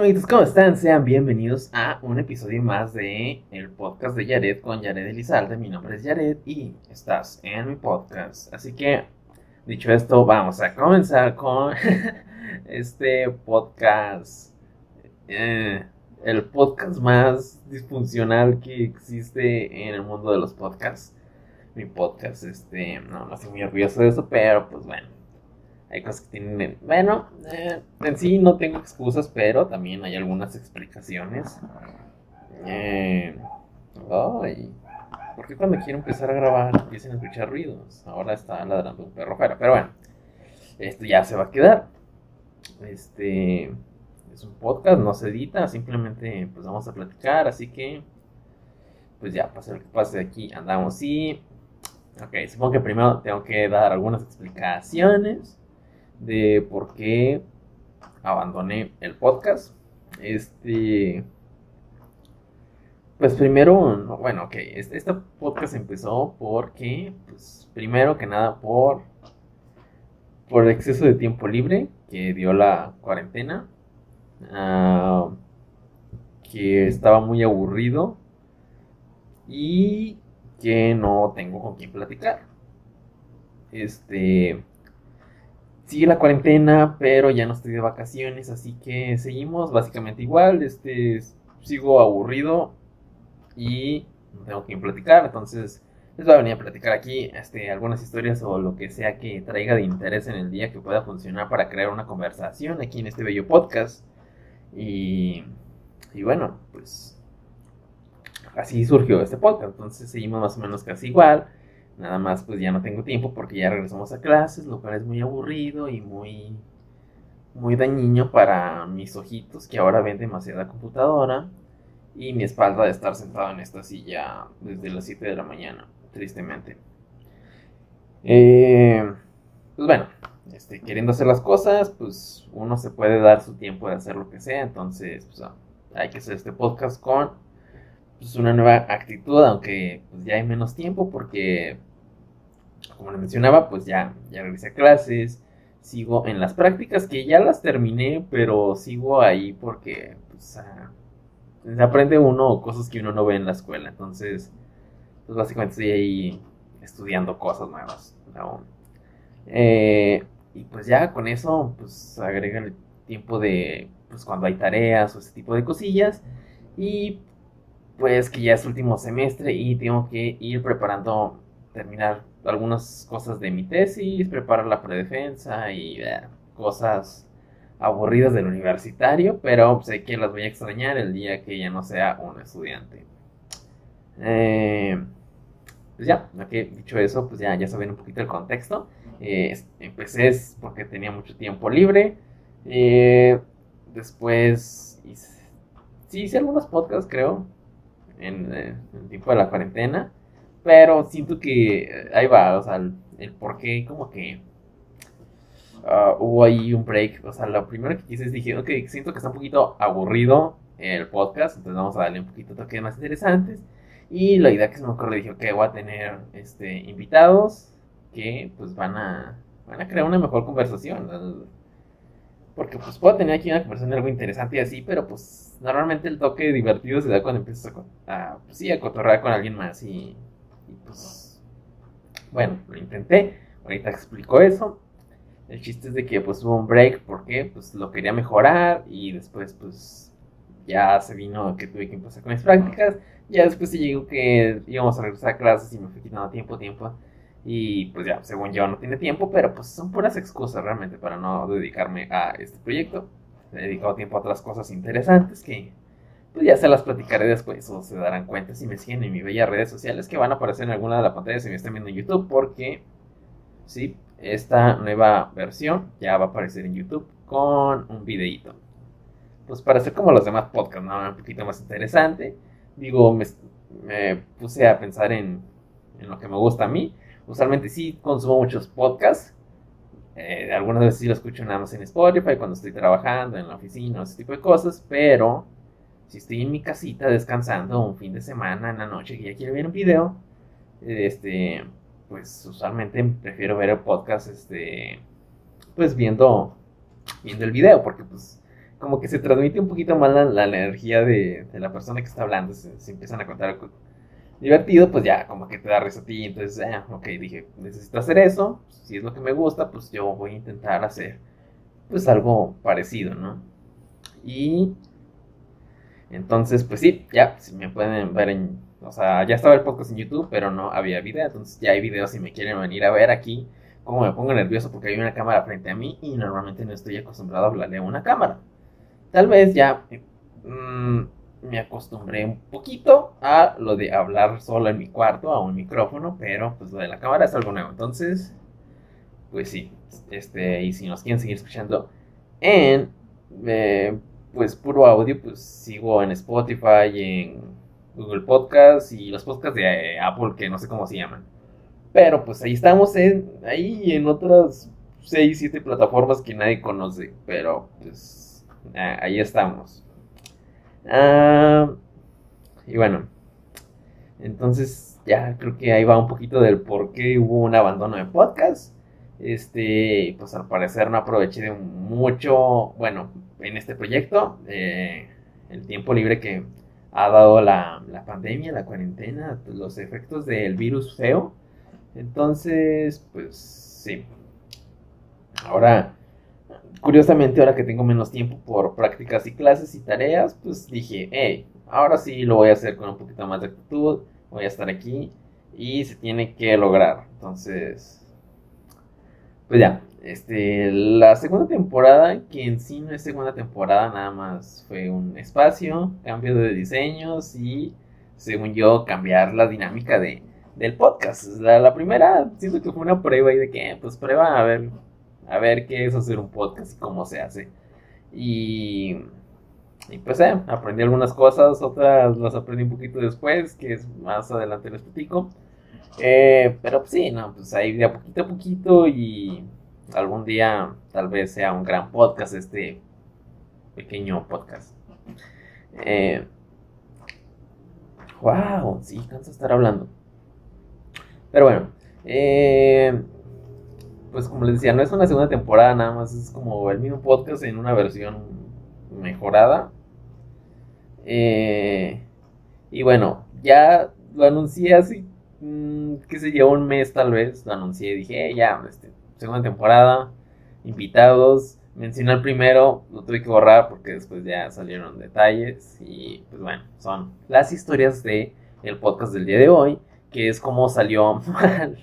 amiguitos? ¿Cómo están? Sean bienvenidos a un episodio más de el podcast de Yared con Yared Elizalde. Mi nombre es Yared y estás en mi podcast. Así que, dicho esto, vamos a comenzar con este podcast. Eh, el podcast más disfuncional que existe en el mundo de los podcasts. Mi podcast, este, no, no estoy muy orgulloso de eso, pero pues bueno hay cosas que tienen. Bueno, eh, en sí no tengo excusas, pero también hay algunas explicaciones. Eh, ay, ¿Por qué cuando quiero empezar a grabar empiezan a escuchar ruidos? Ahora está ladrando un perro afuera. Pero bueno, esto ya se va a quedar. Este es un podcast, no se edita, simplemente pues vamos a platicar. Así que, pues ya, pase lo que pase aquí, andamos y. Ok, supongo que primero tengo que dar algunas explicaciones de por qué abandoné el podcast. Este. Pues primero, bueno, ok, este, este, podcast empezó porque, pues, primero que nada por, por el exceso de tiempo libre que dio la cuarentena, ah, que estaba muy aburrido y que no tengo con quién platicar. Este, sigue la cuarentena, pero ya no estoy de vacaciones, así que seguimos básicamente igual. Este, sigo aburrido y no tengo que platicar, entonces les voy a venir a platicar aquí este, algunas historias o lo que sea que traiga de interés en el día que pueda funcionar para crear una conversación aquí en este bello podcast. Y, y bueno, pues así surgió este podcast, entonces seguimos más o menos casi igual. Nada más pues ya no tengo tiempo porque ya regresamos a clases, lo cual es muy aburrido y muy muy dañino para mis ojitos que ahora ven demasiada computadora y mi espalda de estar sentado en esta silla desde las 7 de la mañana, tristemente. Eh, pues bueno, este, queriendo hacer las cosas, pues uno se puede dar su tiempo de hacer lo que sea, entonces pues, hay que hacer este podcast con pues, una nueva actitud, aunque pues, ya hay menos tiempo porque como les mencionaba, pues ya, ya regresé a clases, sigo en las prácticas que ya las terminé, pero sigo ahí porque pues, ah, se aprende uno cosas que uno no ve en la escuela. Entonces, pues básicamente estoy ahí estudiando cosas nuevas eh, y pues ya con eso, pues agregan el tiempo de pues cuando hay tareas o ese tipo de cosillas. Y pues que ya es último semestre y tengo que ir preparando, terminar algunas cosas de mi tesis, preparar la predefensa y eh, cosas aburridas del universitario, pero sé que las voy a extrañar el día que ya no sea un estudiante. Eh, pues ya, dicho eso, pues ya, ya saben un poquito el contexto. Eh, empecé porque tenía mucho tiempo libre. después hice, sí hice algunos podcasts, creo, en el tiempo de la cuarentena. Pero siento que eh, ahí va, o sea, el, por qué como que ah, hubo ahí un break. O sea, lo primero que quise es dije, ok, siento que está un poquito aburrido el podcast, entonces vamos a darle un poquito de toques más interesantes. Y la idea que se me ocurrió, dije, ok, voy a tener este, invitados que pues van a, van a crear una mejor conversación. Porque pues puedo tener aquí una conversación algo interesante y así, pero pues normalmente el toque divertido se da cuando empiezas a, pues, sí, a cotorrear con alguien más y y pues, bueno, lo intenté. Ahorita explico eso. El chiste es de que pues hubo un break porque pues lo quería mejorar y después pues ya se vino que tuve que empezar con mis prácticas. Ya después se llegó que íbamos a regresar a clases y me fui quitando tiempo, tiempo. Y pues ya, según yo no tiene tiempo, pero pues son puras excusas realmente para no dedicarme a este proyecto. He dedicado tiempo a otras cosas interesantes que pues ya se las platicaré después o se darán cuenta si me siguen en mis bellas redes sociales que van a aparecer en alguna de las pantallas si me están viendo en YouTube porque sí, esta nueva versión ya va a aparecer en YouTube con un videíto. Pues para ser como los demás podcasts, ¿no? Un poquito más interesante. Digo, me, puse a pensar en, en, lo que me gusta a mí. Usualmente sí consumo muchos podcasts. Eh, algunas veces sí lo escucho nada más en Spotify cuando estoy trabajando en la oficina, ese tipo de cosas, pero si estoy en mi casita descansando un fin de semana en la noche que ya quiero ver un video, este, pues usualmente prefiero ver el podcast, este, pues viendo, viendo el video, porque pues como que se transmite un poquito más la, energía de, la persona que está hablando. Se, empiezan a contar algo divertido, pues ya como que te da risa a ti. Entonces, ah, ok, dije, necesito hacer eso. Si es lo que me gusta, pues yo voy a intentar hacer pues algo parecido, ¿no? Y entonces, pues sí, ya, si me pueden ver en, o sea, ya estaba el podcast en YouTube, pero no había video, entonces ya hay videos si me quieren venir a ver aquí como me pongo nervioso porque hay una cámara frente a mí y normalmente no estoy acostumbrado a hablarle a una cámara. Tal vez ya mm, me acostumbré un poquito a lo de hablar solo en mi cuarto, a un micrófono, pero pues lo de la cámara es algo nuevo. Entonces, pues sí, este, y si nos quieren seguir escuchando en, eh, pues puro audio, pues sigo en Spotify, en Google Podcast y los podcasts de eh, Apple que no sé cómo se llaman. Pero pues ahí estamos en, ahí en otras 6, 7 plataformas que nadie conoce. Pero pues ahí estamos. Ah, y bueno, entonces ya creo que ahí va un poquito del por qué hubo un abandono de podcast. Este, pues al parecer no aproveché de mucho, bueno, en este proyecto, eh, el tiempo libre que ha dado la, la pandemia, la cuarentena, los efectos del virus feo entonces, pues sí. Ahora, curiosamente, ahora que tengo menos tiempo por prácticas y clases y tareas, pues dije, hey, ahora sí lo voy a hacer con un poquito más de actitud, voy a estar aquí y se tiene que lograr. Entonces, pues ya, este, la segunda temporada, que en sí no es segunda temporada, nada más fue un espacio, cambio de diseños y, según yo, cambiar la dinámica de del podcast. La, primera, siento que fue una prueba y de que, pues prueba a ver, a ver qué es hacer un podcast y cómo se hace. Y, y pues eh, aprendí algunas cosas, otras las aprendí un poquito después, que es más adelante les platico. Eh, pero pues sí, no, pues ahí de a poquito a poquito y algún día tal vez sea un gran podcast este pequeño podcast. Eh, wow, sí, canso estar hablando. Pero bueno, eh, pues como les decía, no es una segunda temporada nada más, es como el mismo podcast en una versión mejorada. Eh, y bueno, ya lo anuncié así, mm, qué sé un mes tal vez, lo anuncié, dije, eh, ya, este, segunda temporada, invitados, mencioné el primero, lo tuve que borrar porque después ya salieron detalles y pues bueno, son las historias de el podcast del día de hoy que es como salió mal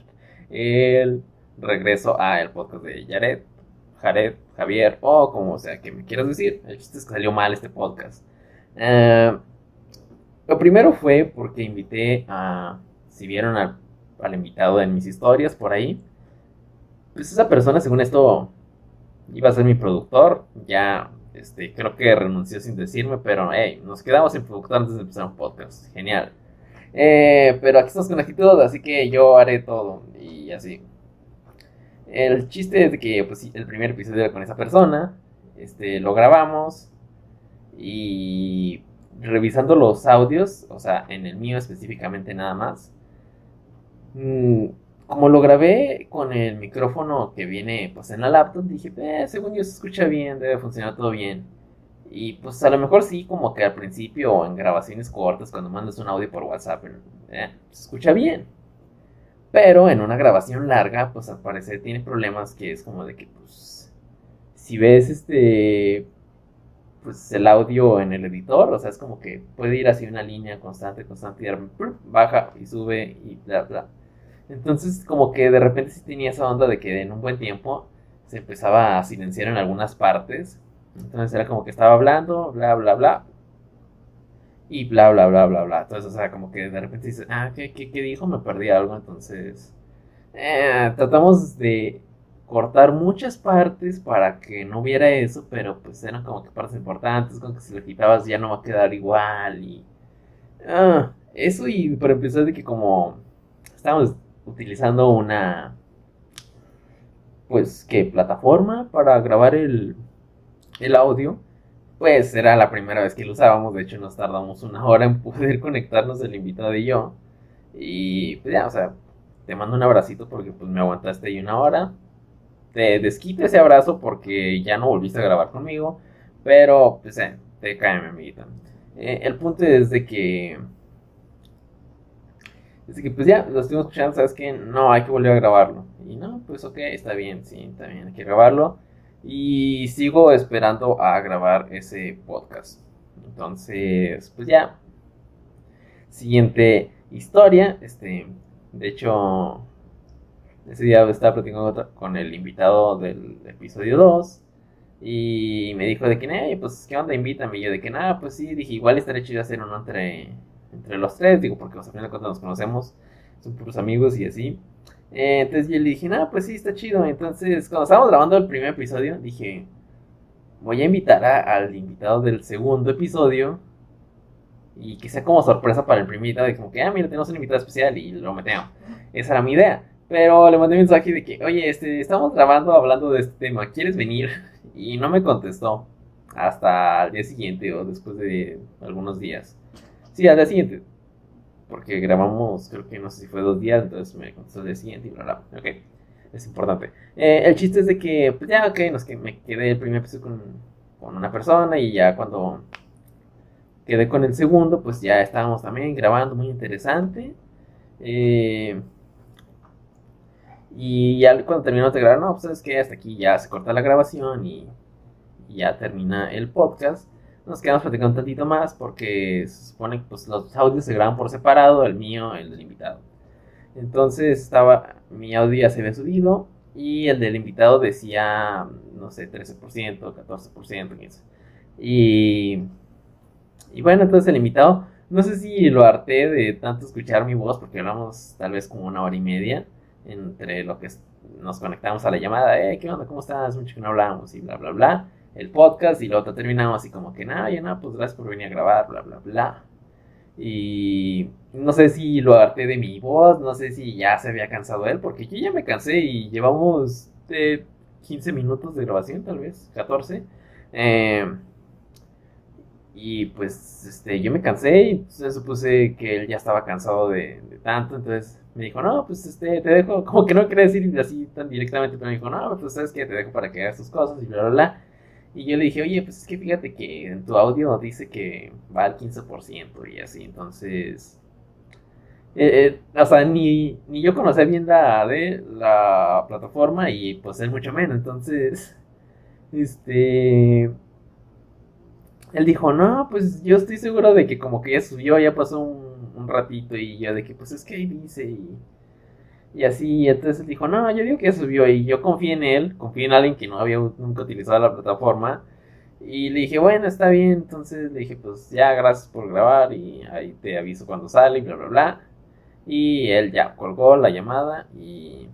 el regreso a el podcast de Jared, Jared, Javier, o como sea que me quieras decir. El chiste es que salió mal este podcast. Eh, lo primero fue porque invité a, si vieron al, invitado en mis historias por ahí, pues esa persona, según esto, iba a ser mi productor. Ya, este, creo que renunció sin decirme, pero hey, nos quedamos sin productor antes de empezar un podcast. Genial. Eh, pero aquí estamos con actitud, así que yo haré todo. Y así. El chiste es que pues, el primer episodio era con esa persona. Este, lo grabamos. Y revisando los audios, o sea, en el mío específicamente nada más. Mm, como lo grabé con el micrófono que viene pues en la laptop, dije, eh, según yo se escucha bien, debe funcionar todo bien. Y pues a lo mejor sí, como que al principio en grabaciones cortas, cuando mandas un audio por WhatsApp, eh, se escucha bien. Pero en una grabación larga, pues al parecer tiene problemas que es como de que, pues, si ves este, pues el audio en el editor, o sea, es como que puede ir así una línea constante, constante, y baja y sube y bla, bla. Entonces, como que de repente sí tenía esa onda de que en un buen tiempo se empezaba a silenciar en algunas partes entonces era como que estaba hablando, bla, bla, bla. Y bla, bla, bla, bla, bla. Entonces, o sea, como que de repente dices, ah, ¿qué, qué, qué dijo? Me perdí algo. Entonces, eh, tratamos de cortar muchas partes para que no hubiera eso, pero pues eran como que partes importantes, como que si lo quitabas ya no va a quedar igual y... Ah, eso y para empezar de que como estábamos utilizando una... Pues, ¿qué? Plataforma para grabar el el audio, pues era la primera vez que lo usábamos. De hecho, nos tardamos una hora en poder conectarnos el invitado y yo. Y pues ya, o sea, te mando un abracito porque pues me aguantaste ahí una hora. Te desquito ese abrazo porque ya no volviste a grabar conmigo. Pero, pues, eh, te cae, mi amiguita. Eh, el punto es de que. Es que, pues ya, lo estuvimos escuchando, ¿sabes qué? No, hay que volver a grabarlo. Y no, pues ok, está bien, sí, está bien, hay que grabarlo. Y sigo esperando a grabar ese podcast. Entonces, pues ya. Siguiente historia. Este, de hecho, ese día estaba platicando con el invitado del episodio 2. Y me dijo de que, pues, ¿qué onda? Invítame. Y yo de que, nada, pues sí, dije, igual estaría chido hacer uno entre, entre los tres. Digo, porque al final de nos conocemos, son puros amigos y así. Eh, entonces yo le dije, nada, pues sí, está chido. Entonces, cuando estábamos grabando el primer episodio, dije, voy a invitar al invitado del segundo episodio. Y que sea como sorpresa para el primer invitado. De como que, ah, mira, tenemos un invitado especial y lo metemos. Esa era mi idea. Pero le mandé un mensaje de que, oye, este, estamos grabando hablando de este tema, ¿quieres venir? Y no me contestó hasta el día siguiente o después de algunos días. Sí, al día siguiente. Porque grabamos, creo que no sé si fue dos días, entonces me contestó el día siguiente y bla, bla. Ok, es importante. Eh, el chiste es de que, pues ya, ok, nos, que me quedé el primer episodio con, con una persona y ya cuando quedé con el segundo, pues ya estábamos también grabando, muy interesante. Eh, y ya cuando terminó de grabar, no, pues es que hasta aquí ya se corta la grabación y, ya termina el podcast. Nos quedamos platicando un tantito más porque se supone que pues, los audios se graban por separado, el mío, el del invitado. Entonces estaba, mi audio ya se había subido y el del invitado decía, no sé, 13%, 14%, 15%. Y, y bueno, entonces el invitado, no sé si lo harté de tanto escuchar mi voz porque hablamos tal vez como una hora y media entre lo que nos conectamos a la llamada, eh, ¿qué onda? ¿Cómo estás? Mucho que no hablamos y bla, bla, bla. El podcast y luego terminamos así como que, nada, ya nada, pues gracias por venir a grabar, bla, bla, bla. Y no sé si lo harté de mi voz, no sé si ya se había cansado él, porque yo ya me cansé y llevamos 15 minutos de grabación, tal vez, 14. Eh, y pues este, yo me cansé y se supuse que él ya estaba cansado de, de tanto, entonces me dijo, no, pues este, te dejo, como que no quería decir así tan directamente, pero me dijo, no, pues sabes que te dejo para que hagas tus cosas y bla, bla, bla. Y yo le dije, oye, pues es que fíjate que en tu audio dice que va al 15% y así, entonces... Eh, eh, o sea, ni, ni yo conocía bien la de la plataforma y pues él mucho menos, entonces... Este... Él dijo, no, pues yo estoy seguro de que como que ya subió, ya pasó un un ratito y yo de que pues es que ahí dice y, y así, entonces dijo, no, yo digo que subió y yo confié en él, confié en alguien que no había nunca utilizado la plataforma y le dije, bueno, está bien, entonces le dije, pues ya, gracias por grabar y ahí te aviso cuando sale y bla, bla, bla. Y él ya colgó la llamada y,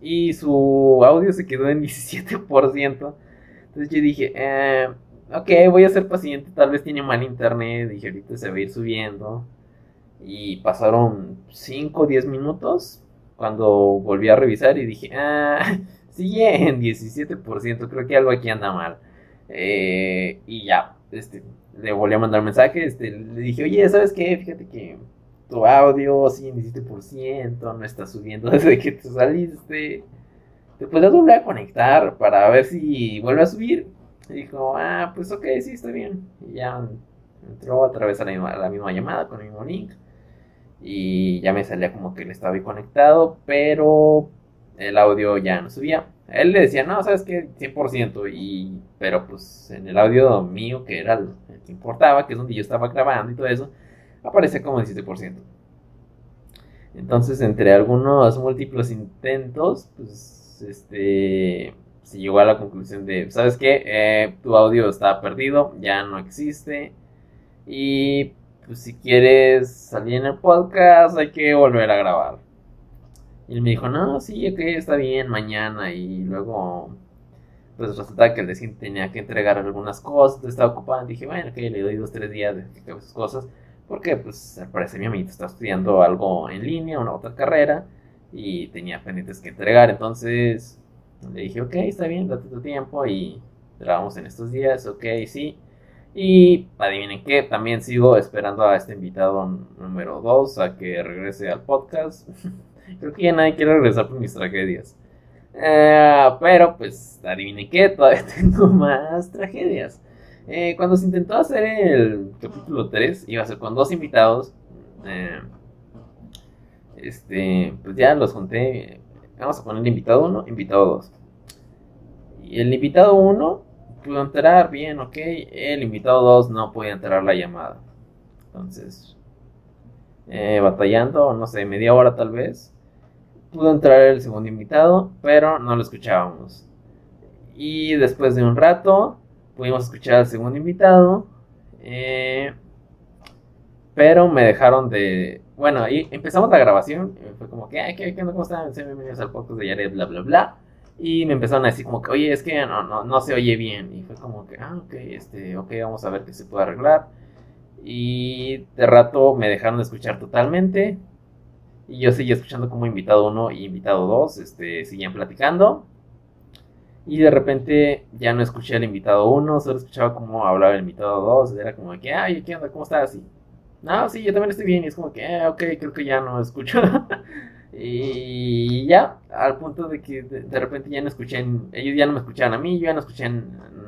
y su audio se quedó en 17%. Entonces yo dije, eh, ok, voy a ser paciente, tal vez tiene mal internet, dije, ahorita se va a ir subiendo. Y pasaron 5 o 10 minutos cuando volví a revisar y dije, ah, sigue en 17%, creo que algo aquí anda mal. Eh, y ya, este, le volví a mandar mensaje, este, le dije, oye, ¿sabes qué? Fíjate que tu audio sigue en 17%, no está subiendo desde que te saliste. Te puedes volver a conectar para ver si vuelve a subir. Y dijo, ah, pues ok, sí, está bien. Y ya entró a través de la misma, la misma llamada con el mismo link y ya me salía como que él estaba ahí conectado, pero el audio ya no subía. Él le decía, no, sabes que 100%, y, pero pues en el audio mío, que era el, que importaba, que es donde yo estaba grabando y todo eso, aparece como 17%. Entonces, entre algunos múltiples intentos, pues, este, se llegó a la conclusión de, ¿sabes qué? Eh, tu audio está perdido, ya no existe, y pues si quieres salir en el podcast hay que volver a grabar. Y él me dijo, no, sí, ok, está bien, mañana. Y luego, pues resulta que el día tenía que entregar algunas cosas, estaba ocupado. Dije, bueno, ok, le doy dos, tres días de que sus cosas. Porque, pues, al mi amiguito está estudiando algo en línea, una otra carrera. Y tenía pendientes que entregar. Entonces, le dije, ok, está bien, date tu tiempo. Y grabamos en estos días, ok, sí. Y adivinen qué, también sigo esperando a este invitado número 2 a que regrese al podcast. Creo que ya nadie quiere regresar por mis tragedias. Eh, pero pues adivinen qué, todavía tengo más tragedias. Eh, cuando se intentó hacer el capítulo 3, iba a ser con dos invitados. Eh, este, pues ya los junté. Vamos a poner invitado 1, invitado 2. Y el invitado 1 pudo entrar bien, ok. El invitado 2 no puede entrar la llamada. Entonces, eh, batallando, no sé, media hora tal vez. Pudo entrar el segundo invitado, pero no lo escuchábamos. Y después de un rato, pudimos escuchar al segundo invitado. Eh, pero me dejaron de. Bueno, ahí empezamos la grabación. Fue como que, ¿qué, qué, ¿cómo están? Bienvenidos al podcast de Yared, bla, bla, bla. Y me empezaron a decir como que, oye, es que no, no, no se oye bien. Y fue como que, ah, ok, este, ok, vamos a ver qué se puede arreglar. Y de rato me dejaron de escuchar totalmente. Y yo seguía escuchando como invitado uno y invitado dos, este, seguían platicando. Y de repente ya no escuché al invitado 1, solo escuchaba cómo hablaba el invitado 2. Era como que, ay, ¿qué onda? ¿Cómo estás? Y, no, sí, yo también estoy bien. Y es como que, ah, ok, creo que ya no escucho. y ya, al punto de que de, repente ya no escuché, ellos ya no me escuchaban a mí, yo ya no escuché a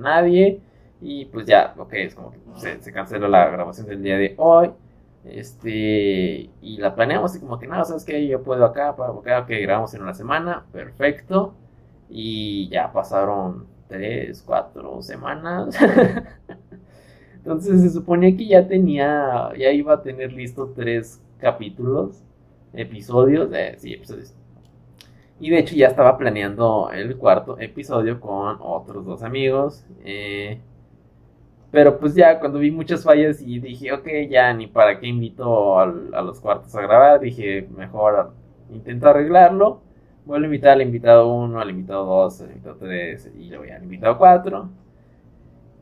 nadie. Y pues ya, ok, es como que se, se canceló la grabación del día de hoy. Este, y la planeamos y como que nada, ¿sabes qué? Yo puedo acá, puedo acá, ok, grabamos en una semana, perfecto. Y ya pasaron tres, cuatro semanas. Entonces se suponía que ya tenía, ya iba a tener listo tres capítulos, episodios, eh, sí, episodios. Y de hecho ya estaba planeando el cuarto episodio con otros dos amigos. Eh, pero pues ya cuando vi muchas fallas y dije, ok, ya ni para qué invito a los cuartos a grabar, dije, mejor intento arreglarlo Vuelvo a invitar al invitado 1, al invitado 2, al invitado 3 y luego ya al invitado 4.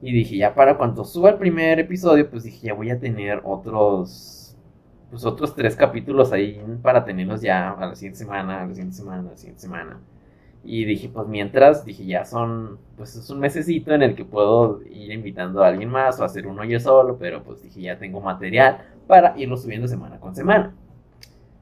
Y dije, ya para cuando suba el primer episodio, pues dije, ya voy a tener otros, pues otros tres capítulos ahí para tenerlos ya a la siguiente semana, a la siguiente semana, a la siguiente semana. Y dije, pues mientras, dije, ya son, pues es un mesecito en el que puedo ir invitando a alguien más o hacer uno yo solo, pero pues dije, ya tengo material para irlo subiendo semana con semana.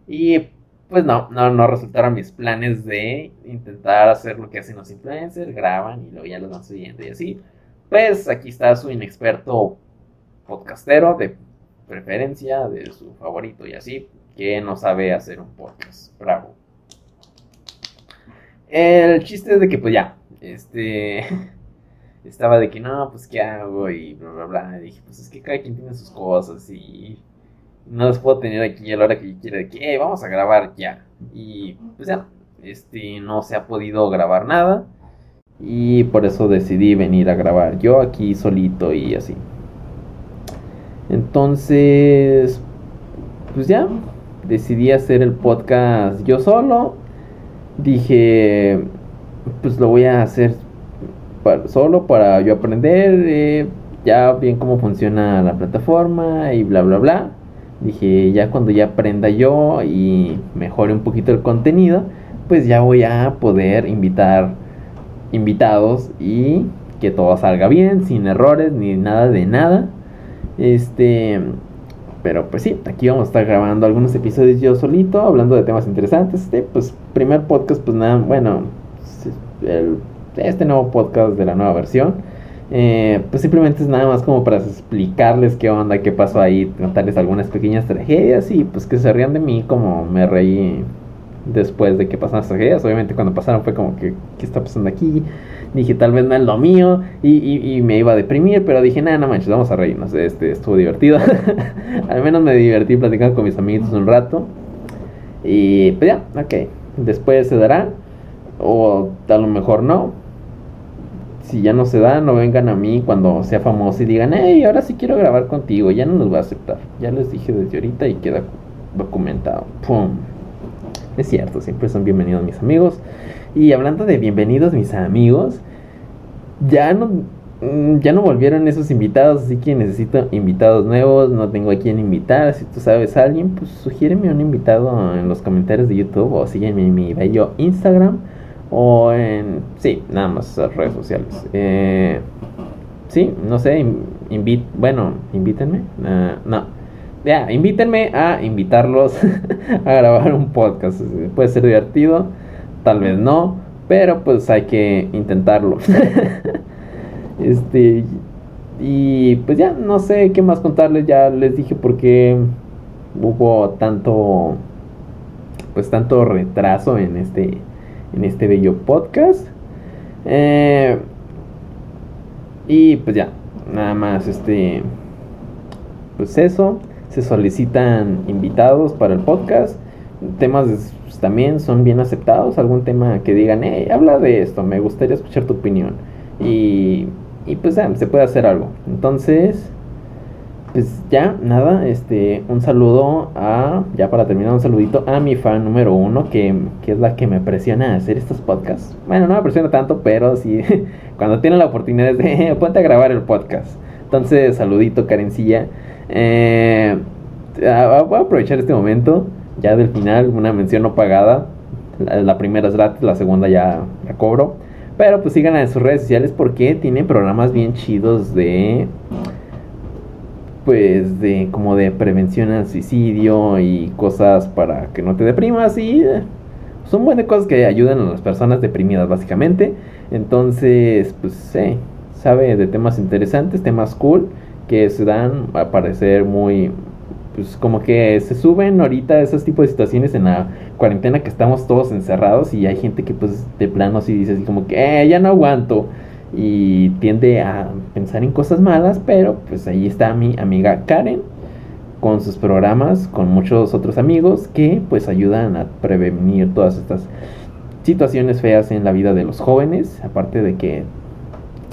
Y pues no, no, no resultaron mis planes de intentar hacer lo que hacen los influencers, graban y luego ya los van subiendo y así. Pues aquí está su inexperto podcastero de preferencia, de su favorito y así, que no sabe hacer un podcast. Bravo. El chiste es de que pues ya, este, estaba de que no, pues qué hago y bla, bla, bla. Y dije, pues es que cada quien tiene sus cosas y no los puedo tener aquí a la hora que yo quiera de que vamos a grabar ya. Y pues ya, este, no se ha podido grabar nada. Y por eso decidí venir a grabar yo aquí solito y así. Entonces, pues ya, decidí hacer el podcast yo solo. Dije, pues lo voy a hacer solo para yo aprender eh, ya bien cómo funciona la plataforma y bla bla bla. Dije, ya cuando ya aprenda yo y mejore un poquito el contenido, pues ya voy a poder invitar invitados y que todo salga bien, sin errores ni nada de nada. Este, pero pues sí, aquí vamos a estar grabando algunos episodios yo solito, hablando de temas interesantes. Este, pues, primer podcast, pues nada, bueno, este nuevo podcast de la nueva versión eh, pues simplemente es nada más como para explicarles qué onda, qué pasó ahí, contarles algunas pequeñas tragedias y pues que se rían de mí como me reí después de que pasaron las tragedias. Obviamente cuando pasaron fue como que, ¿qué está pasando aquí? Dije, tal vez no es lo mío y, me iba a deprimir, pero dije, nada, no manches, vamos a reírnos. Este, estuvo divertido. Al menos me divertí platicando con mis amiguitos un rato. Y pues ya, ok. Después se dará, o a lo mejor no, si ya no se da, no vengan a mí cuando sea famoso y digan, hey, ahora sí quiero grabar contigo, ya no los voy a aceptar. Ya les dije desde ahorita y queda documentado. ¡Pum! Es cierto, siempre son bienvenidos mis amigos. Y hablando de bienvenidos mis amigos, ya no, mm, ya no volvieron esos invitados, así que necesito invitados nuevos, no tengo a quién invitar. Si tú sabes a alguien, pues sugiéreme un invitado en los comentarios de YouTube o sígueme en mi bello Instagram o en... Sí, nada más redes sociales. Eh, sí, no sé, invit, bueno, invítenme. Uh, no, ya, invítenme a invitarlos a grabar un podcast. Puede ser divertido, tal vez no, pero pues hay que intentarlo. este, Y pues ya, no sé qué más contarles, ya les dije por qué hubo tanto, pues tanto retraso en este, en este bello podcast. Eh, y pues ya, nada más, este, pues eso, se solicitan invitados para el podcast, temas pues, también son bien aceptados, algún tema que digan, hey, habla de esto, me gustaría escuchar tu opinión. Y, y pues se puede hacer algo. Entonces, pues ya, nada, este, un saludo a, ya para terminar, un saludito a mi fan número uno, que, que es la que me presiona a hacer estos podcasts. Bueno, no me presiona tanto, pero sí, cuando tiene la oportunidad de, ponte a grabar el podcast. Entonces, saludito, Karencilla. Eh, voy a aprovechar este momento, ya del final, una mención no pagada. La, primera es gratis, la segunda ya la cobro. Pero pues sigan en sus redes sociales porque tiene programas bien chidos de pues de como de prevención al suicidio y cosas para que no te deprimas y eh, son buenas cosas que ayudan a las personas deprimidas básicamente. Entonces, pues sí, sabe de temas interesantes, temas cool que se dan a parecer muy pues como que se suben ahorita esos tipos de situaciones en la cuarentena que estamos todos encerrados y hay gente que pues de plano así dice así como que eh, ya no aguanto y tiende a pensar en cosas malas, pero pues ahí está mi amiga Karen con sus programas, con muchos otros amigos que pues ayudan a prevenir todas estas situaciones feas en la vida de los jóvenes, aparte de que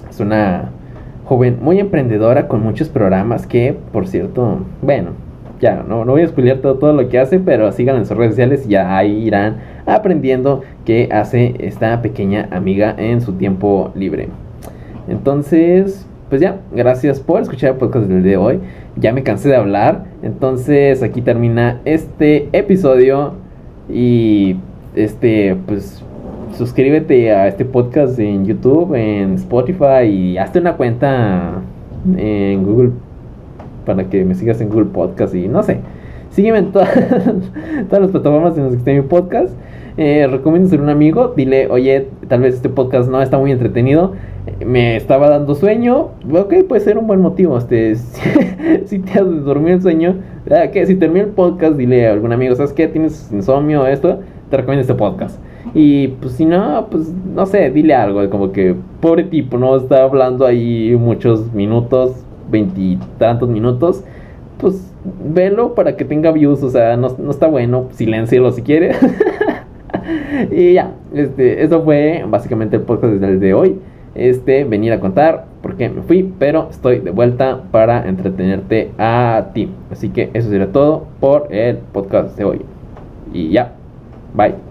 es una joven muy emprendedora con muchos programas que, por cierto, bueno, ya no, no voy a spoilear todo, todo lo que hace, pero sigan en sus redes sociales y ya ahí irán aprendiendo qué hace esta pequeña amiga en su tiempo libre. Entonces, pues ya, gracias por escuchar el podcast del día de hoy. Ya me cansé de hablar, entonces aquí termina este episodio y este, pues suscríbete a este podcast en YouTube, en Spotify y hazte una cuenta en Google para que me sigas en Google Podcast y no sé. Sígueme en todas, todas las plataformas en las que esté mi podcast. Eh, ser un amigo. Dile, oye, tal vez este podcast no está muy entretenido me estaba dando sueño, ok, puede ser un buen motivo. Este, si te has dormido el sueño, que si termina el podcast, dile a algún amigo, ¿sabes qué? ¿Tienes insomnio o esto? Te recomiendo este podcast. Y pues si no, pues no sé, dile algo, como que pobre tipo, ¿no? Está hablando ahí muchos minutos, veintitantos minutos. Pues velo para que tenga views, o sea, no, no está bueno, silencialo si quiere. y ya, este, eso fue básicamente el podcast de hoy este, venir a contar por qué me fui, pero estoy de vuelta para entretenerte a ti. Así que eso sería todo por el podcast de hoy. Y ya, bye.